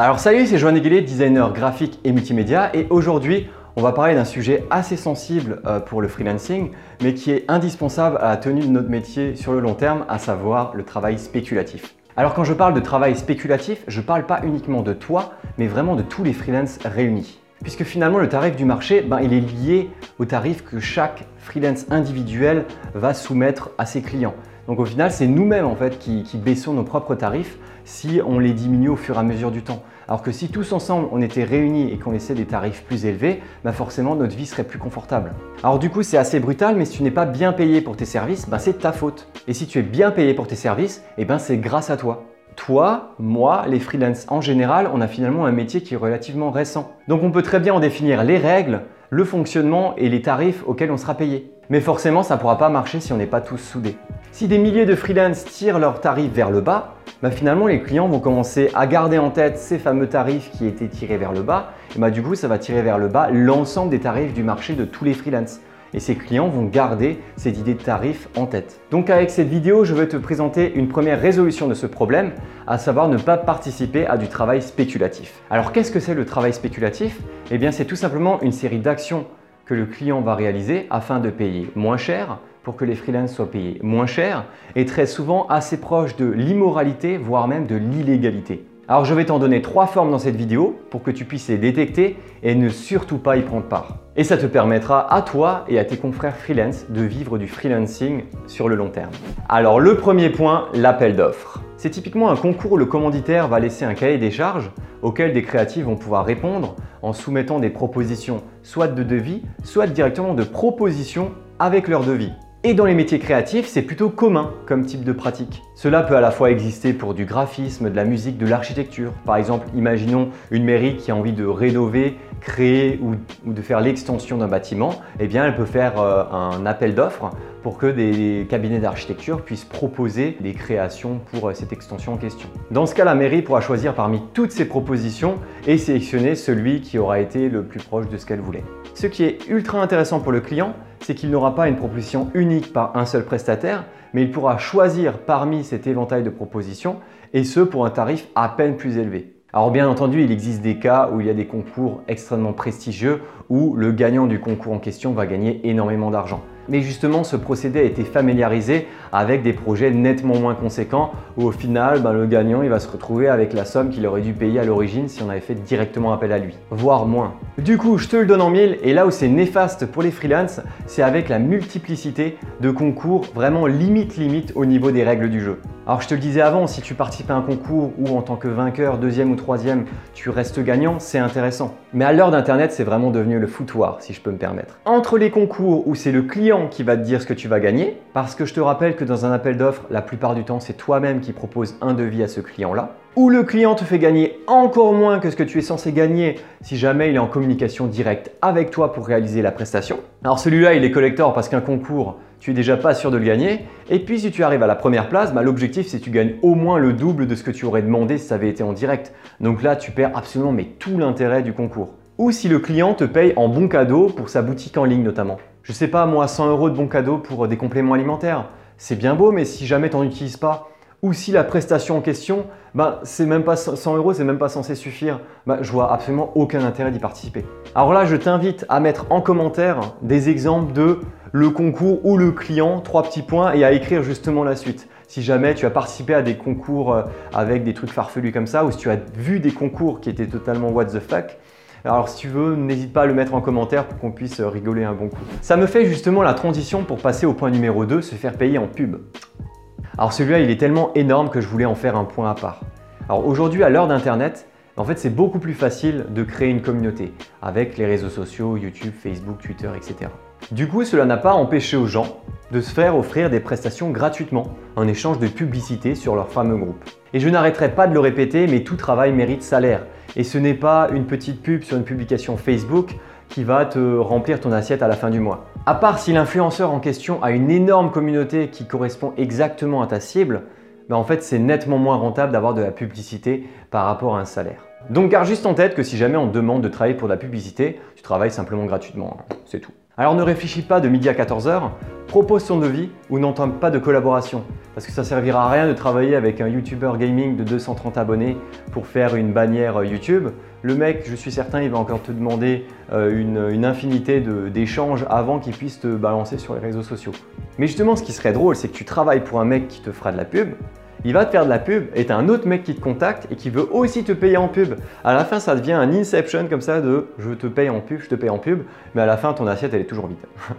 Alors salut, c'est Joanne Guillet, designer graphique et multimédia et aujourd'hui on va parler d'un sujet assez sensible euh, pour le freelancing mais qui est indispensable à la tenue de notre métier sur le long terme, à savoir le travail spéculatif. Alors quand je parle de travail spéculatif, je parle pas uniquement de toi, mais vraiment de tous les freelances réunis. Puisque finalement le tarif du marché, ben, il est lié au tarif que chaque freelance individuel va soumettre à ses clients. Donc au final, c'est nous-mêmes en fait qui, baissons nos propres tarifs si on les diminue au fur et à mesure du temps. Alors que si tous ensemble on était réunis et qu'on laissait des tarifs plus élevés, bah forcément notre vie serait plus confortable. Alors du coup c'est assez brutal, mais si tu n'es pas bien payé pour tes services, bah c'est ta faute. Et si tu es bien payé pour tes services, eh ben c'est grâce à toi. Toi, moi, les freelances en général, on a finalement un métier qui est relativement récent. Donc on peut très bien en définir les règles, le fonctionnement et les tarifs auxquels on sera payé. Mais forcément, ça ne pourra pas marcher si on n'est pas tous soudés. Si des milliers de freelances tirent leurs tarifs vers le bas, bah finalement les clients vont commencer à garder en tête ces fameux tarifs qui étaient tirés vers le bas, et bah du coup ça va tirer vers le bas l'ensemble des tarifs du marché de tous les freelances. Et ces clients vont garder cette idée de tarif en tête. Donc avec cette vidéo, je vais te présenter une première résolution de ce problème, à savoir ne pas participer à du travail spéculatif. Alors qu'est-ce que c'est le travail spéculatif? Eh bien c'est tout simplement une série d'actions que le client va réaliser afin de payer moins cher pour que les freelances soient payés moins cher et très souvent assez proche de l'immoralité, voire même de l'illégalité. Alors je vais t'en donner trois formes dans cette vidéo pour que tu puisses les détecter et ne surtout pas y prendre part. Et ça te permettra à toi et à tes confrères freelance de vivre du freelancing sur le long terme. Alors le premier point, l'appel d'offres. C'est typiquement un concours où le commanditaire va laisser un cahier des charges auquel des créatifs vont pouvoir répondre en soumettant des propositions soit de devis, soit directement de propositions avec leur devis. Et dans les métiers créatifs, c'est plutôt commun comme type de pratique. Cela peut à la fois exister pour du graphisme, de la musique, de l'architecture. Par exemple, imaginons une mairie qui a envie de rénover, créer ou, de faire l'extension d'un bâtiment. Eh bien, elle peut faire euh, un appel d'offres pour que des cabinets d'architecture puissent proposer des créations pour euh, cette extension en question. Dans ce cas, la mairie pourra choisir parmi toutes ces propositions et sélectionner celui qui aura été le plus proche de ce qu'elle voulait. Ce qui est ultra intéressant pour le client, c'est qu'il n'aura pas une proposition unique par un seul prestataire, mais il pourra choisir parmi cet éventail de propositions, et ce pour un tarif à peine plus élevé. Alors bien entendu, il existe des cas où il y a des concours extrêmement prestigieux, où le gagnant du concours en question va gagner énormément d'argent. Mais justement, ce procédé a été familiarisé avec des projets nettement moins conséquents où au final, ben, le gagnant il va se retrouver avec la somme qu'il aurait dû payer à l'origine si on avait fait directement appel à lui, voire moins. Du coup, je te le donne en mille et là où c'est néfaste pour les freelances, c'est avec la multiplicité de concours vraiment limite limite au niveau des règles du jeu. Alors je te le disais avant, si tu participes à un concours où en tant que vainqueur, deuxième ou troisième, tu restes gagnant, c'est intéressant. Mais à l'heure d'Internet, c'est vraiment devenu le foutoir, si je peux me permettre. Entre les concours où c'est le client qui va te dire ce que tu vas gagner, parce que je te rappelle que dans un appel d'offres, la plupart du temps, c'est toi-même qui propose un devis à ce client-là, ou le client te fait gagner encore moins que ce que tu es censé gagner si jamais il est en communication directe avec toi pour réaliser la prestation. Alors celui-là, il est collector parce qu'un concours, tu es déjà pas sûr de le gagner. Et puis si tu arrives à la première place, bah, l'objectif c'est que tu gagnes au moins le double de ce que tu aurais demandé si ça avait été en direct. Donc là, tu perds absolument mais tout l'intérêt du concours. Ou si le client te paye en bon cadeau pour sa boutique en ligne notamment. Je sais pas moi, 100 euros de bon cadeau pour des compléments alimentaires. C'est bien beau, mais si jamais tu n'en utilises pas, ou si la prestation en question, bah, c'est même pas 100 euros, c'est même pas censé suffire, bah, je vois absolument aucun intérêt d'y participer. Alors là, je t'invite à mettre en commentaire des exemples de le concours ou le client, trois petits points, et à écrire justement la suite. Si jamais tu as participé à des concours euh, avec des trucs farfelus comme ça, ou si tu as vu des concours qui étaient totalement what the fuck, alors si tu veux, n'hésite pas à le mettre en commentaire pour qu'on puisse rigoler un bon coup. Ça me fait justement la transition pour passer au point numéro 2, se faire payer en pub. Alors celui-là, il est tellement énorme que je voulais en faire un point à part. Alors aujourd'hui, à l'heure d'Internet, en fait, c'est beaucoup plus facile de créer une communauté avec les réseaux sociaux, YouTube, Facebook, Twitter, etc. Du coup, cela n'a pas empêché aux gens de se faire offrir des prestations gratuitement en échange de publicité sur leur fameux groupe. Et je n'arrêterai pas de le répéter, mais tout travail mérite salaire. Et ce n'est pas une petite pub sur une publication Facebook qui va te remplir ton assiette à la fin du mois. À part si l'influenceur en question a une énorme communauté qui correspond exactement à ta cible, ben en fait c'est nettement moins rentable d'avoir de la publicité par rapport à un salaire. Donc garde juste en tête que si jamais on te demande de travailler pour de la publicité, tu travailles simplement gratuitement, hein. c'est tout. Alors ne réfléchis pas de midi à 14h, propose ton devis ou n'entame pas de collaboration. Parce que ça servira à rien de travailler avec un YouTuber gaming de 230 abonnés pour faire une bannière YouTube. Le mec, je suis certain, il va encore te demander euh, une, infinité d'échanges avant qu'il puisse te balancer sur les réseaux sociaux. Mais justement, ce qui serait drôle, c'est que tu travailles pour un mec qui te fera de la pub, il va te faire de la pub et tu as un autre mec qui te contacte et qui veut aussi te payer en pub. À la fin, ça devient un inception comme ça de je te paye en pub, je te paye en pub, mais à la fin, ton assiette, elle est toujours vide.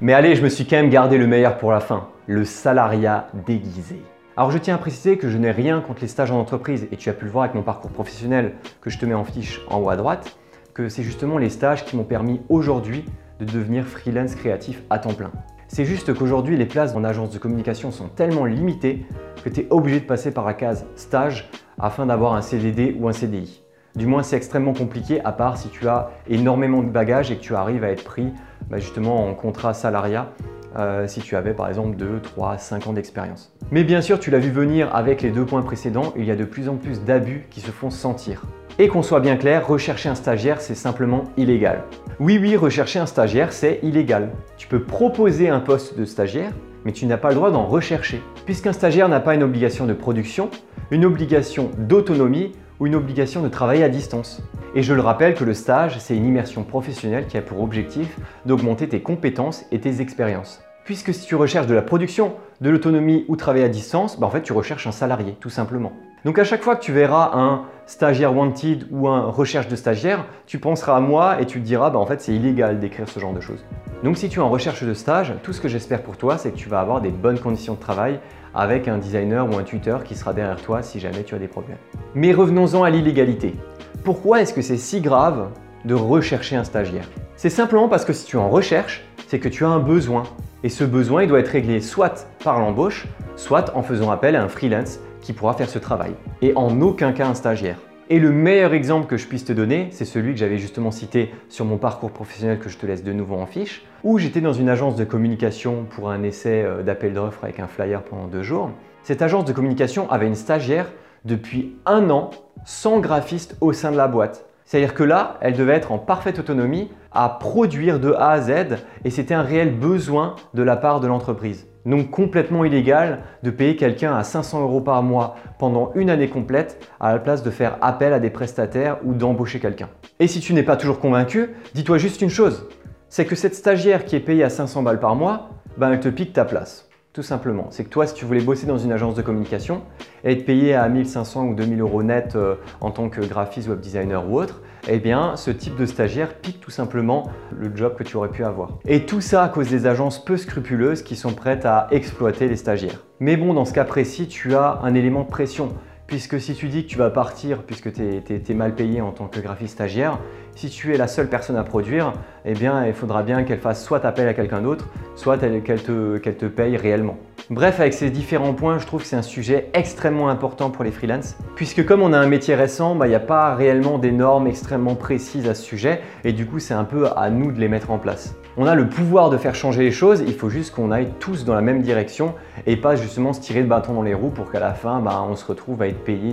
Mais allez, je me suis quand même gardé le meilleur pour la fin, le salariat déguisé. Alors je tiens à préciser que je n'ai rien contre les stages en entreprise et tu as pu le voir avec mon parcours professionnel que je te mets en fiche en haut à droite, que c'est justement les stages qui m'ont permis aujourd'hui de devenir freelance créatif à temps plein. C'est juste qu'aujourd'hui, les places en agence de communication sont tellement limitées que tu es obligé de passer par la case stage afin d'avoir un CDD ou un CDI. Du moins, c'est extrêmement compliqué à part si tu as énormément de bagages et que tu arrives à être pris bah, justement en contrat salariat euh, si tu avais par exemple 2, 3, 5 ans d'expérience. Mais bien sûr, tu l'as vu venir avec les deux points précédents, il y a de plus en plus d'abus qui se font sentir. Et qu'on soit bien clair, rechercher un stagiaire, c'est simplement illégal. Oui, oui, rechercher un stagiaire, c'est illégal. Tu peux proposer un poste de stagiaire, mais tu n'as pas le droit d'en rechercher. Puisqu'un stagiaire n'a pas une obligation de production, une obligation d'autonomie ou une obligation de travailler à distance. Et je le rappelle que le stage, c'est une immersion professionnelle qui a pour objectif d'augmenter tes compétences et tes expériences. Puisque si tu recherches de la production, de l'autonomie ou travailler à distance, bah en fait tu recherches un salarié, tout simplement. Donc à chaque fois que tu verras un stagiaire wanted ou un recherche de stagiaire, tu penseras à moi et tu te diras bah en fait c'est illégal d'écrire ce genre de choses. Donc si tu es en recherche de stage, tout ce que j'espère pour toi c'est que tu vas avoir des bonnes conditions de travail avec un designer ou un tuteur qui sera derrière toi si jamais tu as des problèmes. Mais revenons-en à l'illégalité. Pourquoi est-ce que c'est si grave de rechercher un stagiaire? C'est simplement parce que si tu en recherches, c'est que tu as un besoin. Et ce besoin, il doit être réglé soit par l'embauche, soit en faisant appel à un freelance qui pourra faire ce travail. Et en aucun cas un stagiaire. Et le meilleur exemple que je puisse te donner, c'est celui que j'avais justement cité sur mon parcours professionnel que je te laisse de nouveau en fiche, où j'étais dans une agence de communication pour un essai euh, d'appel d'offres avec un flyer pendant deux jours. Cette agence de communication avait une stagiaire depuis un an sans graphiste au sein de la boîte. C'est-à-dire que là, elle devait être en parfaite autonomie à produire de A à Z et c'était un réel besoin de la part de l'entreprise. Donc complètement illégal de payer quelqu'un à 500 euros par mois pendant une année complète à la place de faire appel à des prestataires ou d'embaucher quelqu'un. Et si tu n'es pas toujours convaincu, dis-toi juste une chose, c'est que cette stagiaire qui est payée à 500 balles par mois, ben elle te pique ta place. Tout simplement. C'est que toi, si tu voulais bosser dans une agence de communication et être payé à 1500 ou 2000 euros net euh, en tant que graphiste, web designer ou autre, eh bien, ce type de stagiaire pique tout simplement le job que tu aurais pu avoir. Et tout ça à cause des agences peu scrupuleuses qui sont prêtes à exploiter les stagiaires. Mais bon, dans ce cas précis, tu as un élément de pression. Puisque si tu dis que tu vas partir puisque tu es, mal payé en tant que graphiste stagiaire, si tu es la seule personne à produire, eh bien il faudra bien qu'elle fasse soit appel à quelqu'un d'autre, soit qu'elle te, te paye réellement. Bref, avec ces différents points, je trouve que c'est un sujet extrêmement important pour les freelances, puisque comme on a un métier récent, bah, il n'y a pas réellement des normes extrêmement précises à ce sujet, et du coup c'est un peu à nous de les mettre en place. On a le pouvoir de faire changer les choses, il faut juste qu'on aille tous dans la même direction, et pas justement se tirer le bâton dans les roues pour qu'à la fin, bah, on se retrouve à être payé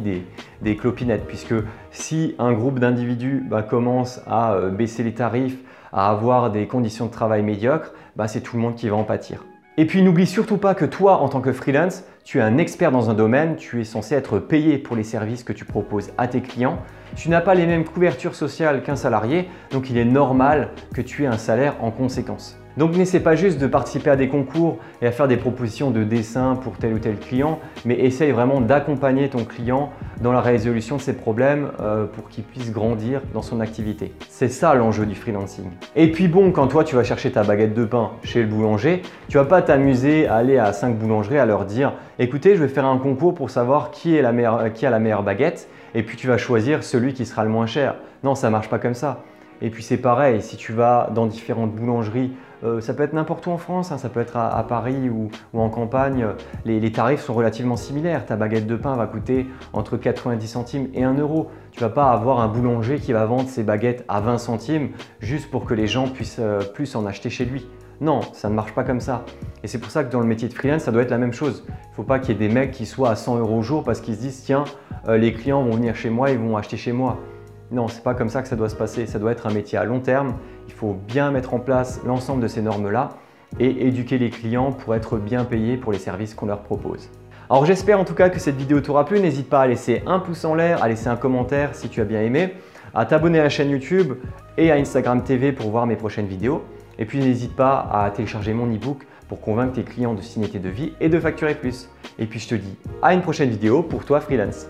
des, clopinettes, puisque si un groupe d'individus bah, commence à euh, baisser les tarifs, à avoir des conditions de travail médiocres, c'est tout le monde qui va en pâtir. Et puis n'oublie surtout pas que toi, en tant que freelance, tu es un expert dans un domaine, tu es censé être payé pour les services que tu proposes à tes clients. Tu n'as pas les mêmes couvertures sociales qu'un salarié, donc il est normal que tu aies un salaire en conséquence. Donc n'essaie pas juste de participer à des concours et à faire des propositions de dessin pour tel ou tel client, mais essaye vraiment d'accompagner ton client dans la résolution de ses problèmes euh, pour qu'il puisse grandir dans son activité. C'est ça l'enjeu du freelancing. Et puis bon, quand toi tu vas chercher ta baguette de pain chez le boulanger, tu vas pas t'amuser à aller à 5 boulangeries à leur dire écoutez, je vais faire un concours pour savoir qui, meilleure, qui a la meilleure baguette et puis tu vas choisir celui qui sera le moins cher. Non, ça marche pas comme ça. Et puis c'est pareil, si tu vas dans différentes boulangeries euh, ça peut être n'importe où en France, hein. ça peut être à, Paris ou, en campagne. Les, tarifs sont relativement similaires. Ta baguette de pain va coûter entre 90 centimes et 1 euro. Tu vas pas avoir un boulanger qui va vendre ses baguettes à 20 centimes juste pour que les gens puissent euh, plus en acheter chez lui. Non, ça ne marche pas comme ça. Et c'est pour ça que dans le métier de freelance, ça doit être la même chose. Il ne faut pas qu'il y ait des mecs qui soient à 100 euros au jour parce qu'ils se disent tiens, euh, les clients vont venir chez moi, ils vont acheter chez moi. Non, c'est pas comme ça que ça doit se passer. Ça doit être un métier à long terme. Il faut bien mettre en place l'ensemble de ces normes-là et éduquer les clients pour être bien payés pour les services qu'on leur propose. Alors j'espère en tout cas que cette vidéo t'aura plu. N'hésite pas à laisser un pouce en l'air, à laisser un commentaire si tu as bien aimé, à t'abonner à la chaîne YouTube et à Instagram TV pour voir mes prochaines vidéos. Et puis n'hésite pas à télécharger mon e-book pour convaincre tes clients de signer tes devis et de facturer plus. Et puis je te dis à une prochaine vidéo pour toi freelance.